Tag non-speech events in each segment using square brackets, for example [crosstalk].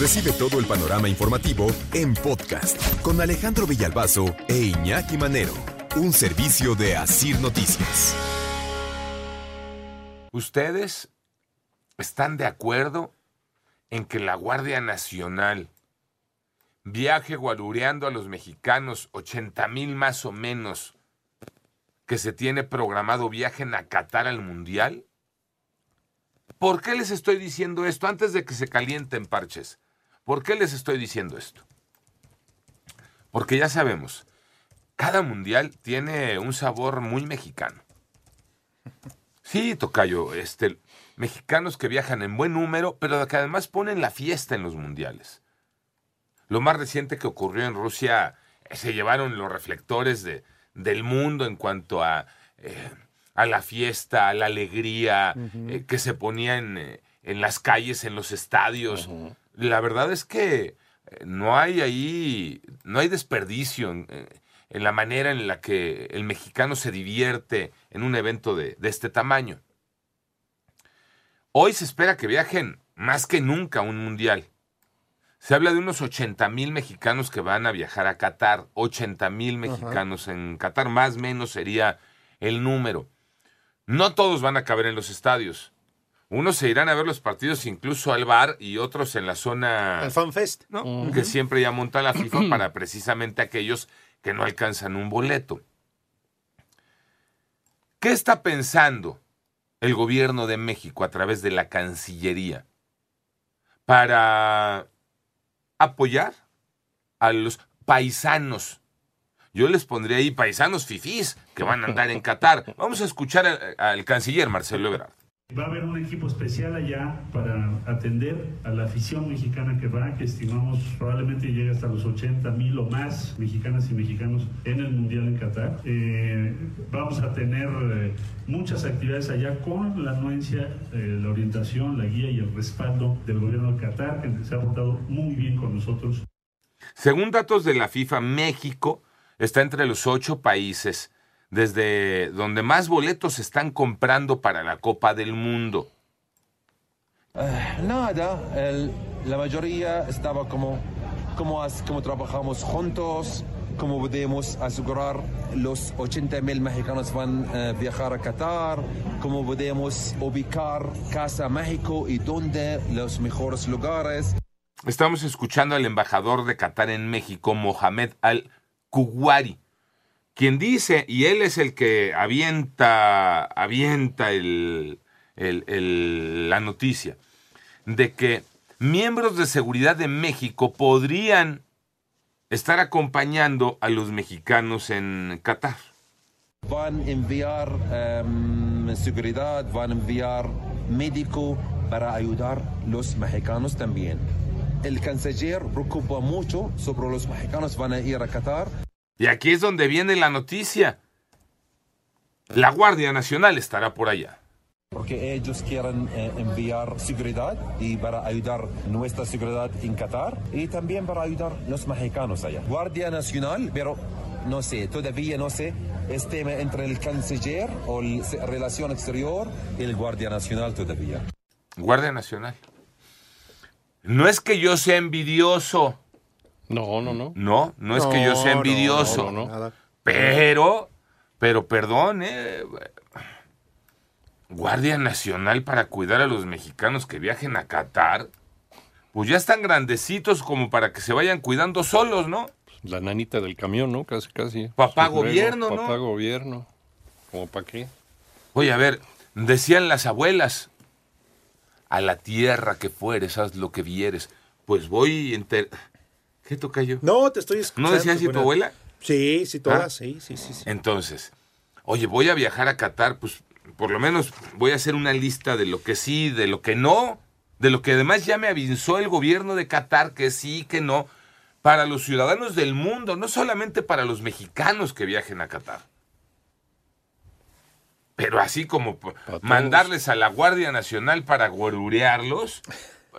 Recibe todo el panorama informativo en podcast con Alejandro Villalbazo e Iñaki Manero, un servicio de Asir Noticias. ¿Ustedes están de acuerdo en que la Guardia Nacional viaje guarureando a los mexicanos, 80 mil más o menos, que se tiene programado viajen a Qatar al Mundial? ¿Por qué les estoy diciendo esto antes de que se calienten parches? ¿Por qué les estoy diciendo esto? Porque ya sabemos, cada mundial tiene un sabor muy mexicano. Sí, Tocayo, este, mexicanos que viajan en buen número, pero que además ponen la fiesta en los mundiales. Lo más reciente que ocurrió en Rusia, eh, se llevaron los reflectores de, del mundo en cuanto a, eh, a la fiesta, a la alegría eh, que se ponía en, en las calles, en los estadios. La verdad es que eh, no hay ahí, no hay desperdicio en, eh, en la manera en la que el mexicano se divierte en un evento de, de este tamaño. Hoy se espera que viajen más que nunca a un mundial. Se habla de unos 80 mil mexicanos que van a viajar a Qatar. 80 mil mexicanos en Qatar, más o menos sería el número. No todos van a caber en los estadios. Unos se irán a ver los partidos incluso al bar y otros en la zona Al FanFest. ¿no? que siempre ya monta la FIFA [clears throat] para precisamente aquellos que no alcanzan un boleto. ¿Qué está pensando el gobierno de México a través de la Cancillería para apoyar a los paisanos? Yo les pondría ahí paisanos fifís que van a andar en Qatar. [laughs] Vamos a escuchar al, al canciller Marcelo Ebrard. Va a haber un equipo especial allá para atender a la afición mexicana que va, que estimamos probablemente llegue hasta los 80 mil o más mexicanas y mexicanos en el Mundial en Qatar. Eh, vamos a tener eh, muchas actividades allá con la anuencia, eh, la orientación, la guía y el respaldo del gobierno de Qatar, que se ha portado muy bien con nosotros. Según datos de la FIFA, México está entre los ocho países desde donde más boletos se están comprando para la Copa del Mundo. Nada, el- la mayoría estaba como, como, como trabajamos juntos, como podemos asegurar los 80 mil mexicanos van a viajar a Qatar, cómo podemos ubicar Casa México y dónde los mejores lugares. Estamos escuchando al embajador de Qatar en México, Mohamed Al-Kuwari, quien dice, y él es el que avienta, avienta la noticia, de que miembros de seguridad de México podrían estar acompañando a los mexicanos en Qatar. Van a enviar em, seguridad, van a enviar médico para ayudar los mexicanos también. El canciller preocupa mucho sobre los mexicanos van a ir a Qatar. Y aquí es donde viene la noticia. La Guardia Nacional estará por allá. Porque ellos quieren eh, enviar seguridad y para ayudar nuestra seguridad en Qatar y también para ayudar los mexicanos allá. Guardia Nacional, pero no sé, todavía no sé, es tema entre el canciller o el relación exterior y el Guardia Nacional todavía. Guardia Nacional. No es que yo sea envidioso. No, no, no. No, no es que yo sea envidioso. no, no, no. Nada. Pero, pero perdón, eh, Guardia Nacional para cuidar a los mexicanos que viajen a Qatar. Pues ya están grandecitos como para que se vayan cuidando solos, ¿no? La nanita del camión, ¿no? Casi, casi. Papá gobierno, ¿no? Papá gobierno. ¿Cómo para qué? Oye, a ver, decían las abuelas, a la tierra que fueres, haz lo que vieres. Pues voy enter... ¿Qué toca yo? No, te estoy escuchando. ¿No decía así tu abuela? Sí, sí, todas, ¿Ah? sí, sí, sí. sí. Entonces, oye, voy a viajar a Qatar, pues por lo menos voy a hacer una lista de lo que sí, de lo que no. de lo que además ya me avisó el gobierno de Qatar, que sí, que no, para los ciudadanos del mundo, no solamente para los mexicanos que viajen a Qatar. Pero así como mandarles a la Guardia Nacional para guarurearlos,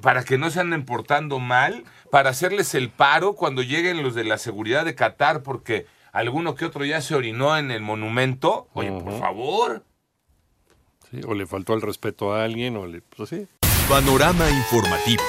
para que no se anden portando mal, para hacerles el paro cuando lleguen los de la seguridad de Qatar, porque alguno que otro ya se orinó en el monumento. Oye, por favor. Sí, o le faltó el respeto a alguien, o le. Pues sí. Panorama informativo.